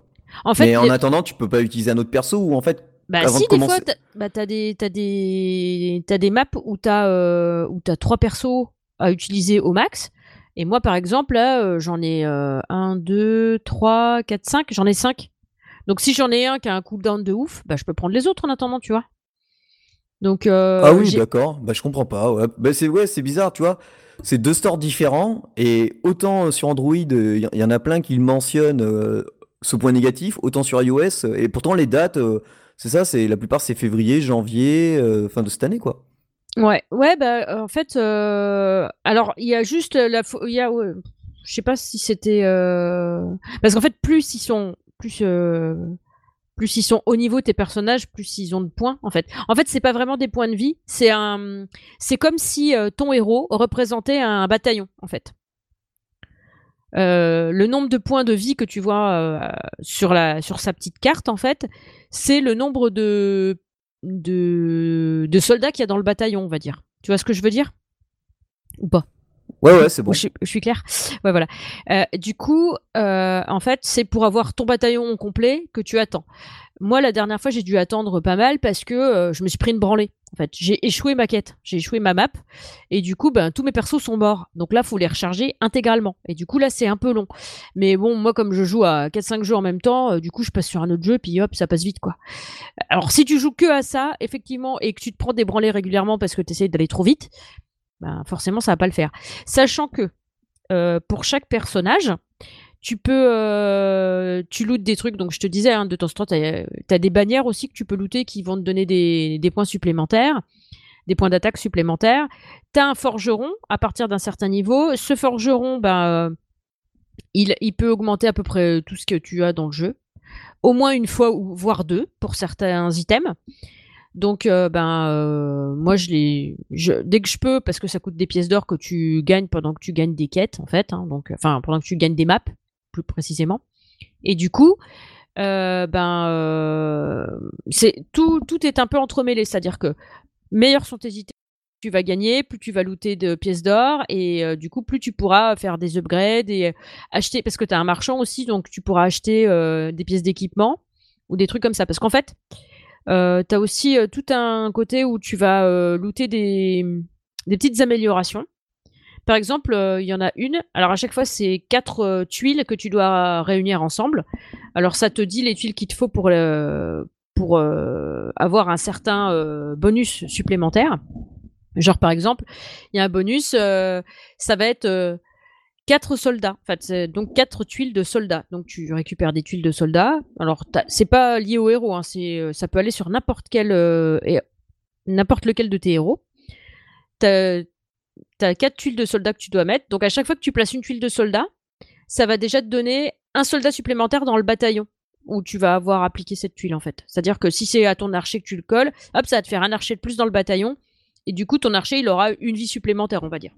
En fait, mais en attendant, tu peux pas utiliser un autre perso ou en fait Bah avant si, de des commencer- fois, t'as bah, t'as des, des, des maps où t'as euh, t'as trois persos à utiliser au max. Et moi, par exemple, là, euh, j'en ai euh, 1, 2, 3, 4, 5. J'en ai 5. Donc si j'en ai un qui a un cooldown de ouf, bah, je peux prendre les autres en attendant, tu vois. Donc, euh, Ah oui, d'accord. Bah, je comprends pas. Ouais. Bah, c'est ouais, c'est bizarre, tu vois. C'est deux stores différents et autant euh, sur Android, il y, en a plein qui mentionnent euh, ce point négatif, autant sur iOS euh, et pourtant les dates, euh, c'est ça, c'est la plupart c'est février, janvier, euh, fin de cette année quoi. Ouais, ouais, bah, euh, en fait, euh, alors, il y a juste la, il y je sais pas si c'était, euh, parce qu'en fait, plus ils sont, plus, euh, plus ils sont au niveau tes personnages, plus ils ont de points, en fait. En fait, c'est pas vraiment des points de vie, c'est un, c'est comme si euh, ton héros représentait un bataillon, en fait. Euh, le nombre de points de vie que tu vois euh, sur sa petite carte en fait, c'est le nombre de de, de soldats qu'il y a dans le bataillon, on va dire. Tu vois ce que je veux dire? Ou pas Ouais, ouais, c'est bon. je, suis- claire Ouais, voilà. Euh, du coup, euh, en fait, c'est pour avoir ton bataillon complet que tu attends. Moi, la dernière fois, j'ai dû attendre pas mal parce que euh, je me suis pris une branlée. En fait, j'ai échoué ma quête, j'ai échoué ma map, et du coup, ben, tous mes persos sont morts. Donc là, faut les recharger intégralement. Et du coup, là, c'est un peu long. Mais bon, moi, comme je joue à 4-5 jeux en même temps, du coup, je passe sur un autre jeu, puis hop, ça passe vite, quoi. Alors, si tu joues que à ça, effectivement, et que tu te prends des branlées régulièrement parce que tu essayes d'aller trop vite, ben, forcément, ça va pas le faire. Sachant que euh, pour chaque personnage, tu peux, euh, tu lootes des trucs. Donc, je te disais, hein, de temps en temps, tu as, des bannières aussi que tu peux looter qui vont te donner des, points supplémentaires, des points d'attaque supplémentaires. Tu as un forgeron à partir d'un certain niveau. Ce forgeron, ben, euh, il, il peut augmenter à peu près tout ce que tu as dans le jeu. Au moins une fois, voire deux, pour certains items. Donc, euh, ben, euh, moi, je les, dès que je peux, parce que ça coûte des pièces d'or que tu gagnes pendant que tu gagnes des quêtes, en fait, hein, donc, enfin, pendant que tu gagnes des maps, plus précisément. Et du coup, euh, ben, euh, c'est tout, tout est un peu entremêlé, c'est-à-dire que meilleurs sont tes tu vas gagner, plus tu vas looter de pièces d'or, et euh, du coup, plus tu pourras faire des upgrades et euh, acheter, parce que tu as un marchand aussi, donc tu pourras acheter euh, des pièces d'équipement ou des trucs comme ça. Parce qu'en fait, euh, tu as aussi euh, tout un côté où tu vas euh, looter des, petites améliorations. Par exemple, euh, il y en a une. Alors à chaque fois, c'est quatre euh, tuiles que tu dois réunir ensemble. Alors ça te dit les tuiles qu'il te faut pour, avoir un certain bonus supplémentaire. Genre, par exemple, il y a un bonus, ça va être 4 soldats. Donc 4 tuiles de soldats. Donc tu récupères des tuiles de soldats. Alors, c'est pas lié au héros, hein, ça peut aller sur n'importe quel, n'importe lequel de tes héros. Tu as, 4 tuiles de soldats que tu dois mettre. Donc, à chaque fois que tu places une tuile de soldat, ça va déjà te donner un soldat supplémentaire dans le bataillon où tu vas avoir appliqué cette tuile en fait. C'est-à-dire que si c'est à ton archer que tu le colles, hop, ça va te faire un archer de plus dans le bataillon et du coup, ton archer, il aura une vie supplémentaire, on va dire.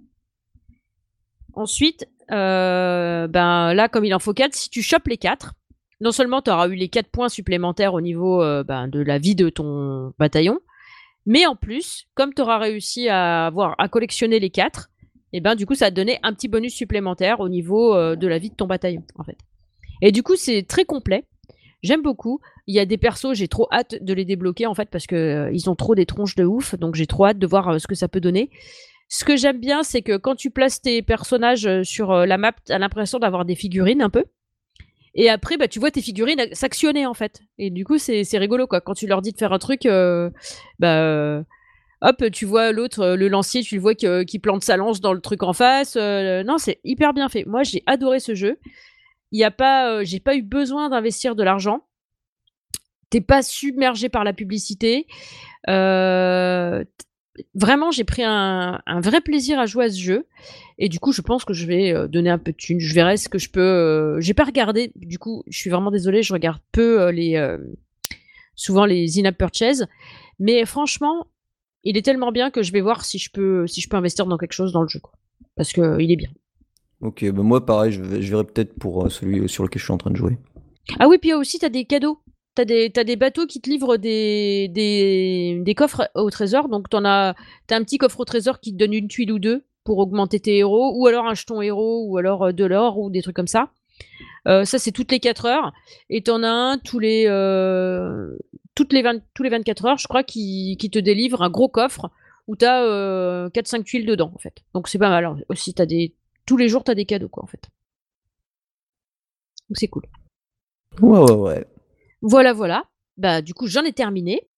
Ensuite, euh, ben là, comme il en faut 4, si tu chopes les 4, non seulement tu auras eu les 4 points supplémentaires au niveau euh, ben, de la vie de ton bataillon, mais en plus, comme tu auras réussi à, avoir, à collectionner les 4, et eh ben du coup, ça va te donner un petit bonus supplémentaire au niveau euh, de la vie de ton bataillon, en fait. Et du coup, c'est très complet. J'aime beaucoup. Il y a des persos, j'ai trop hâte de les débloquer en fait parce que euh, ils ont trop des tronches de ouf, donc j'ai trop hâte de voir ce que ça peut donner. Ce que j'aime bien, c'est que quand tu places tes personnages euh, sur la map, tu as l'impression d'avoir des figurines un peu. Et après, bah, tu vois tes figurines s'actionner en fait. Et du coup, c'est rigolo quoi. Quand tu leur dis de faire un truc, bah, hop, tu vois l'autre, le lancier, tu le vois qui plante sa lance dans le truc en face. non, c'est hyper bien fait. Moi, j'ai adoré ce jeu. Il a pas, j'ai pas eu besoin d'investir de l'argent t'es pas submergé par la publicité. Euh, vraiment, j'ai pris un, vrai plaisir à jouer à ce jeu. Et du coup, je pense que je vais euh, donner un peu de thunes. Je verrai ce que je peux. Euh, j'ai pas regardé. Du coup, je suis vraiment désolée. Je regarde peu les. souvent les in-app purchases. Mais franchement, il est tellement bien que je vais voir si je peux, si je peux investir dans quelque chose dans le jeu. Parce qu'il est bien. Ok, bah moi pareil, je, verrai peut-être pour celui sur lequel je suis en train de jouer. Ah oui, puis aussi, tu as des cadeaux. T'as des, des bateaux qui te livrent des, coffres au trésor. Donc, t'en as, t'as un petit coffre au trésor qui te donne une tuile ou deux pour augmenter tes héros, ou alors un jeton héros, ou alors euh, de l'or, ou des trucs comme ça. Euh, ça, c'est toutes les 4 heures. Et t'en as un tous les, euh, toutes les, 20, tous les 24 heures, je crois, qui, te délivre un gros coffre où t'as euh, 4-5 tuiles dedans, en fait. Donc, c'est pas mal. aussi, t'as des, tous les jours, t'as des cadeaux, quoi, en fait. Donc, c'est cool. Ouais, ouais, ouais. Voilà, voilà. Bah, du coup, j'en ai terminé.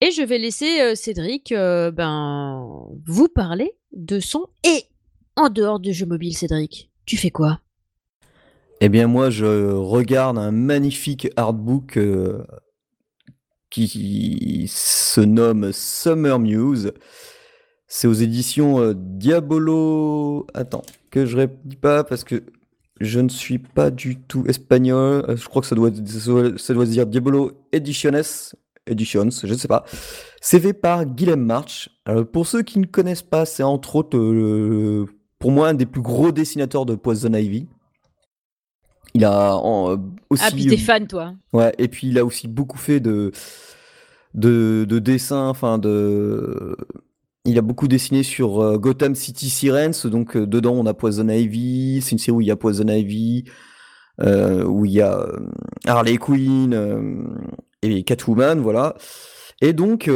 Et je vais laisser euh, Cédric euh, ben, vous parler de son et en dehors du jeu mobile, Cédric. Tu fais quoi? Eh bien, moi, je regarde un magnifique artbook euh, qui se nomme Summer Muse. C'est aux éditions Diabolo. Attends, que je répète pas parce que je ne suis pas du tout espagnol. Euh, je crois que ça doit, ça doit se dire Diabolo Ediciones. Editions, je ne sais pas. C'est fait par Guillaume March. pour ceux qui ne connaissent pas, c'est entre autres, euh, pour moi, un des plus gros dessinateurs de Poison Ivy. Il a euh, aussi. Ah, puis t'es fan, toi. Ouais, et puis il a aussi beaucoup fait de, de, de dessins, enfin de il a beaucoup dessiné sur euh, Gotham City Sirens, donc euh, dedans on a Poison Ivy, c'est une série où il y a Poison Ivy, euh, où il y a Harley Quinn et Catwoman, voilà. Et donc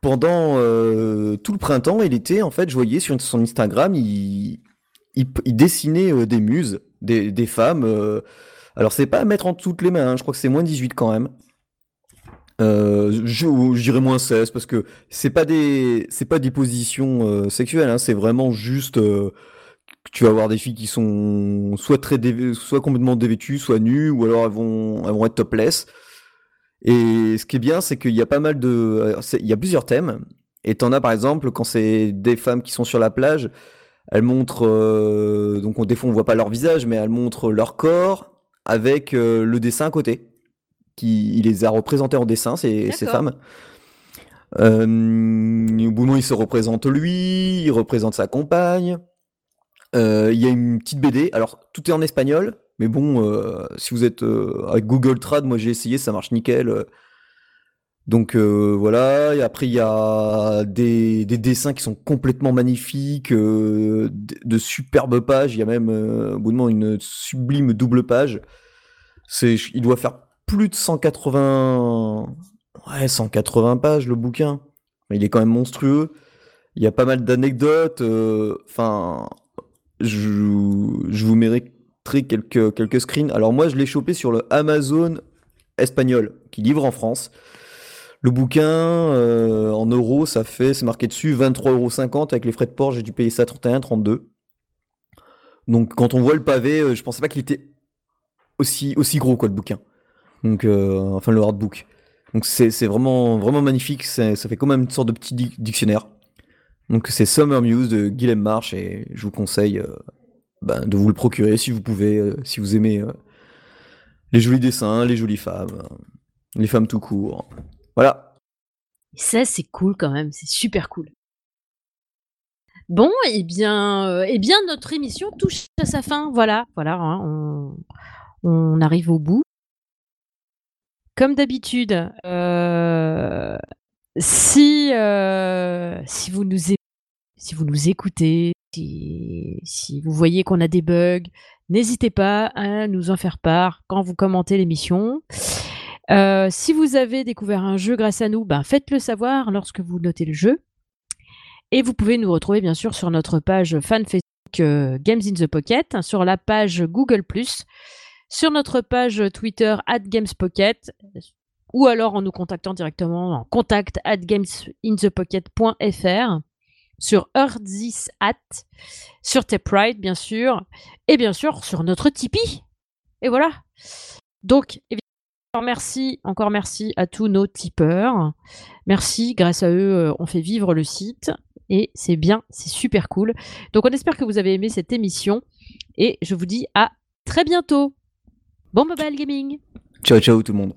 pendant tout le printemps il était en fait, je voyais sur son Instagram, il, dessinait des muses, des, femmes. alors c'est pas à mettre en toutes les mains, hein, je crois que c'est moins 18 quand même. Euh, je, dirais moins 16 parce que c'est pas des c'est pas des positions euh, sexuelles, hein, c'est vraiment juste euh, tu vas avoir des filles qui sont soit très soit complètement dévêtues, soit nues, ou alors elles vont elles vont être topless. Et ce qui est bien, c'est qu'il y a pas mal de euh, il y a plusieurs thèmes. Et t'en as par exemple quand c'est des femmes qui sont sur la plage, elles montrent donc on, des fois on voit pas leur visage, mais elles montrent leur corps avec le dessin à côté qui il les a représentés en dessin, ces, ces femmes. Euh, au bout d'un moment, il se représente lui, il représente sa compagne. Euh, il y a une petite BD. Alors, tout est en espagnol, mais bon, euh, si vous êtes avec Google Trad, moi j'ai essayé, ça marche nickel. Donc voilà, et après il y a des, des, dessins qui sont complètement magnifiques, de, superbes pages, il y a même au bout d'un moment une sublime double page. C'est, il doit faire plus de 180, ouais, 180 pages le bouquin. Il est quand même monstrueux. Il y a pas mal d'anecdotes. Euh, enfin, je, je, vous mériterai quelques, quelques screens. Alors moi, je l'ai chopé sur le Amazon espagnol qui livre en France. Le bouquin, euh, en euros, ça fait, c'est marqué dessus, 23,50 euros. Avec les frais de port, j'ai dû payer ça 31, 32. Donc quand on voit le pavé, euh, je pensais pas qu'il était aussi, aussi gros, quoi, le bouquin. Donc, euh, enfin, le hardbook. Donc c'est vraiment, vraiment magnifique. Ça fait quand même une sorte de petit dictionnaire. Donc c'est Summer Muse de Guillaume March et je vous conseille ben, de vous le procurer si vous pouvez, si vous aimez les jolis dessins, les jolies femmes, les femmes tout court. Voilà. Ça, c'est cool quand même, c'est super cool. Bon, eh bien, euh, eh bien, notre émission touche à sa fin. Voilà, voilà, hein, on, arrive au bout. Comme d'habitude, euh, si, euh, si, vous nous si vous nous écoutez, si, vous voyez qu'on a des bugs, n'hésitez pas à nous en faire part quand vous commentez l'émission. Euh, si vous avez découvert un jeu grâce à nous, ben faites-le savoir lorsque vous notez le jeu. Et vous pouvez nous retrouver bien sûr sur notre page fan Facebook Games in the Pocket, sur la page Google ⁇ sur notre page Twitter at GamesPocket, ou alors en nous contactant directement en contact at gamesinthepocket.fr, sur Earthis at, sur Tapride bien sûr, et bien sûr sur notre Tipeee. Et voilà. Donc, évidemment, merci, encore merci à tous nos tipeurs. Merci, grâce à eux, euh, on fait vivre le site et c'est bien, c'est super cool. Donc on espère que vous avez aimé cette émission et je vous dis à très bientôt. Bon mobile gaming. Ciao ciao tout le monde.